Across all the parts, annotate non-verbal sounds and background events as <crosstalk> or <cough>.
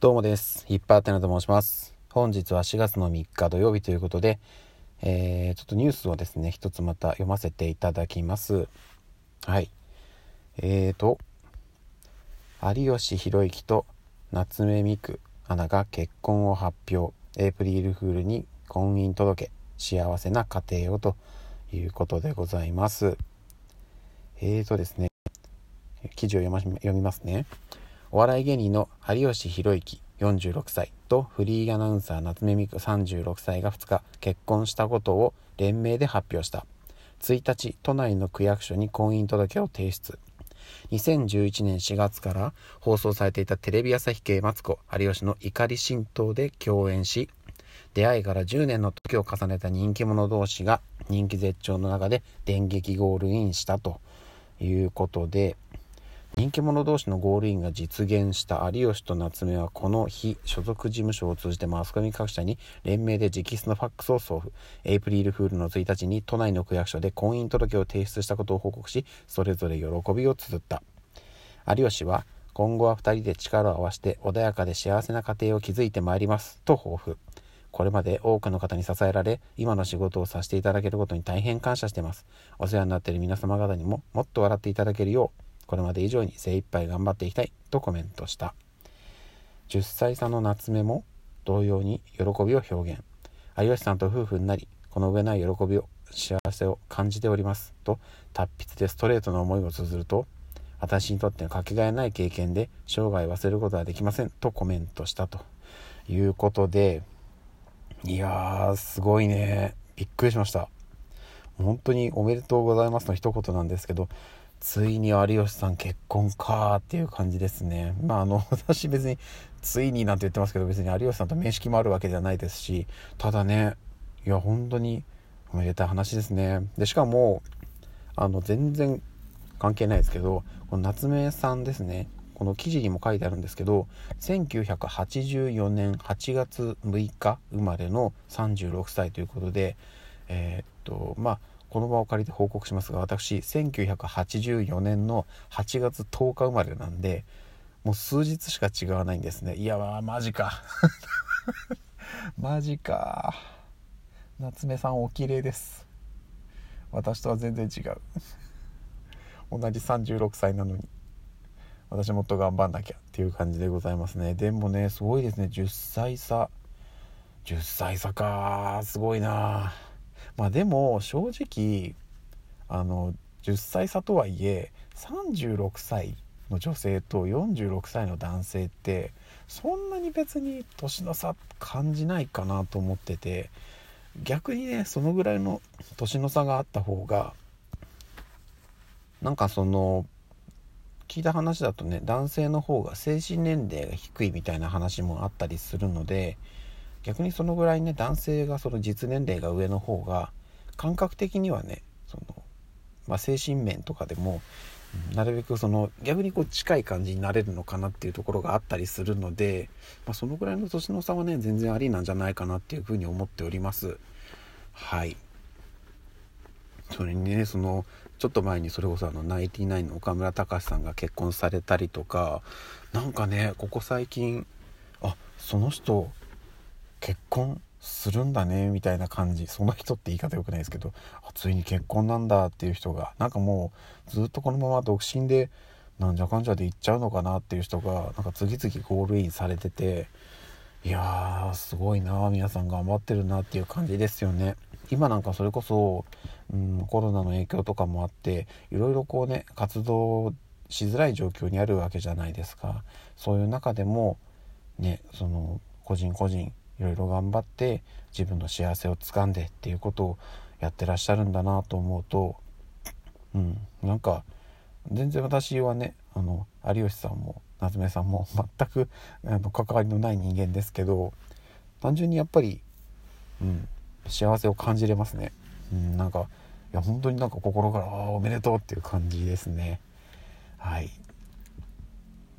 どうもです。ヒッパーテナと申します。本日は4月の3日土曜日ということで、えー、ちょっとニュースをですね、一つまた読ませていただきます。はい。えーと、有吉弘行と夏目美久アナが結婚を発表。エイプリルフールに婚姻届。幸せな家庭をということでございます。えーとですね、記事を読ま読みますね。お笑い芸人の有吉弘行46歳とフリーアナウンサー夏目美久36歳が2日結婚したことを連名で発表した。1日都内の区役所に婚姻届を提出。2011年4月から放送されていたテレビ朝日系マツコ有吉の怒り神道で共演し出会いから10年の時を重ねた人気者同士が人気絶頂の中で電撃ゴールインしたということで人気者同士のゴールインが実現した有吉と夏目はこの日所属事務所を通じてマスコミ各社に連名で直筆のファックスを送付。エイプリルフールの1日に都内の区役所で婚姻届を提出したことを報告しそれぞれ喜びを綴った。有吉は今後は2人で力を合わせて穏やかで幸せな家庭を築いてまいりますと抱負。これまで多くの方に支えられ今の仕事をさせていただけることに大変感謝しています。お世話になっている皆様方にももっと笑っていただけるようこれまで以上に精一杯頑張っていきたいとコメントした。10歳差の夏目も同様に喜びを表現。有吉さんと夫婦になりこの上ない喜びを幸せを感じておりますと達筆でストレートな思いを綴ると私にとってのかけがえない経験で生涯忘れることはできませんとコメントしたということでいやーすごいね。びっくりしました。本当におめでとうございますの一言なんですけどついに有吉さん結婚かっていう感じですね。まああの、<laughs> 私別についになんて言ってますけど別に有吉さんと面識もあるわけじゃないですし、ただね、いや本当におめでたい話ですね。で、しかも、あの全然関係ないですけど、この夏目さんですね、この記事にも書いてあるんですけど、1984年8月6日生まれの36歳ということで、えー、っと、まあ、この場を借りて報告しますが私1984年の8月10日生まれなんでもう数日しか違わないんですね。いやマジか。<laughs> マジか。夏目さんお綺麗です。私とは全然違う。同じ36歳なのに。私もっと頑張んなきゃ。っていう感じでございますね。でもねすごいですね。10歳差。10歳差か。すごいな。まあでも正直あの10歳差とはいえ36歳の女性と46歳の男性ってそんなに別に年の差感じないかなと思ってて逆にねそのぐらいの年の差があった方がなんかその聞いた話だとね男性の方が精神年齢が低いみたいな話もあったりするので逆にそのぐらいね男性がその実年齢が上の方が感覚的にはねその、まあ、精神面とかでもなるべくその逆にこう近い感じになれるのかなっていうところがあったりするので、まあ、そのぐらいの年の差はね全然ありなんじゃないかなっていうふうに思っております。はい。それにねそのちょっと前にそれこそあのナインティナインの岡村隆史さんが結婚されたりとかなんかねここ最近あその人結婚するんだねみたいな感じ。その人って言い方良くないですけどついに結婚なんだっていう人がなんかもうずっとこのまま独身でなんじゃかんじゃで行っちゃうのかなっていう人がなんか次々ゴールインされてていやーすごいな皆さん頑張ってるなっていう感じですよね。今なんかそれこそ、うん、コロナの影響とかもあっていろいろこうね活動しづらい状況にあるわけじゃないですか。そういう中でもねその個人個人いろいろ頑張って自分の幸せをつかんでっていうことをやってらっしゃるんだなと思うとうんなんか全然私はねあの有吉さんも夏目さんも <laughs> 全くあの関わりのない人間ですけど単純にやっぱり、うん、幸せを感じれますね、うん、なんかいや本当になんか心からあおめでとうっていう感じですね。はい。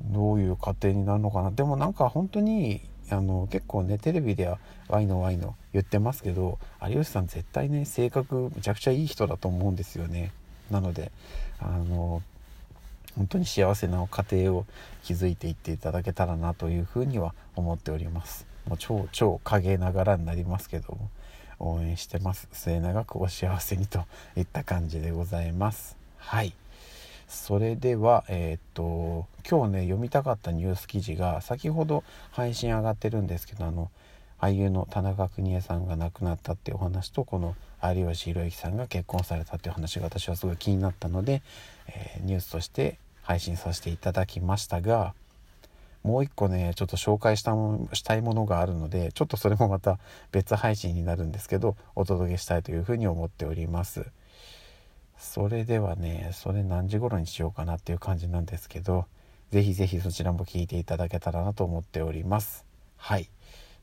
どういう家庭になるのかな。でもなんか本当にあの結構ねテレビではワイのワイの言ってますけど有吉さん絶対ね性格むちゃくちゃいい人だと思うんですよね。なのであの本当に幸せな家庭を築いていっていただけたらなというふうには思っております。もう超超陰ながらになりますけども応援してます。末永くお幸せにといった感じでございます。はい。それではえー、っと今日ね読みたかったニュース記事が先ほど配信上がってるんですけどあの俳優の田中邦衛さんが亡くなったっていうお話とこの有吉弘行さんが結婚されたっていう話が私はすごい気になったので、えー、ニュースとして配信させていただきましたがもう一個ねちょっと紹介したしたいものがあるのでちょっとそれもまた別配信になるんですけどお届けしたいというふうに思っております。それではねそれ何時頃にしようかなっていう感じなんですけど是非是非そちらも聞いていただけたらなと思っております。はい。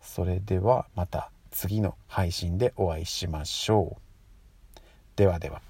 それではまた次の配信でお会いしましょう。ではでは。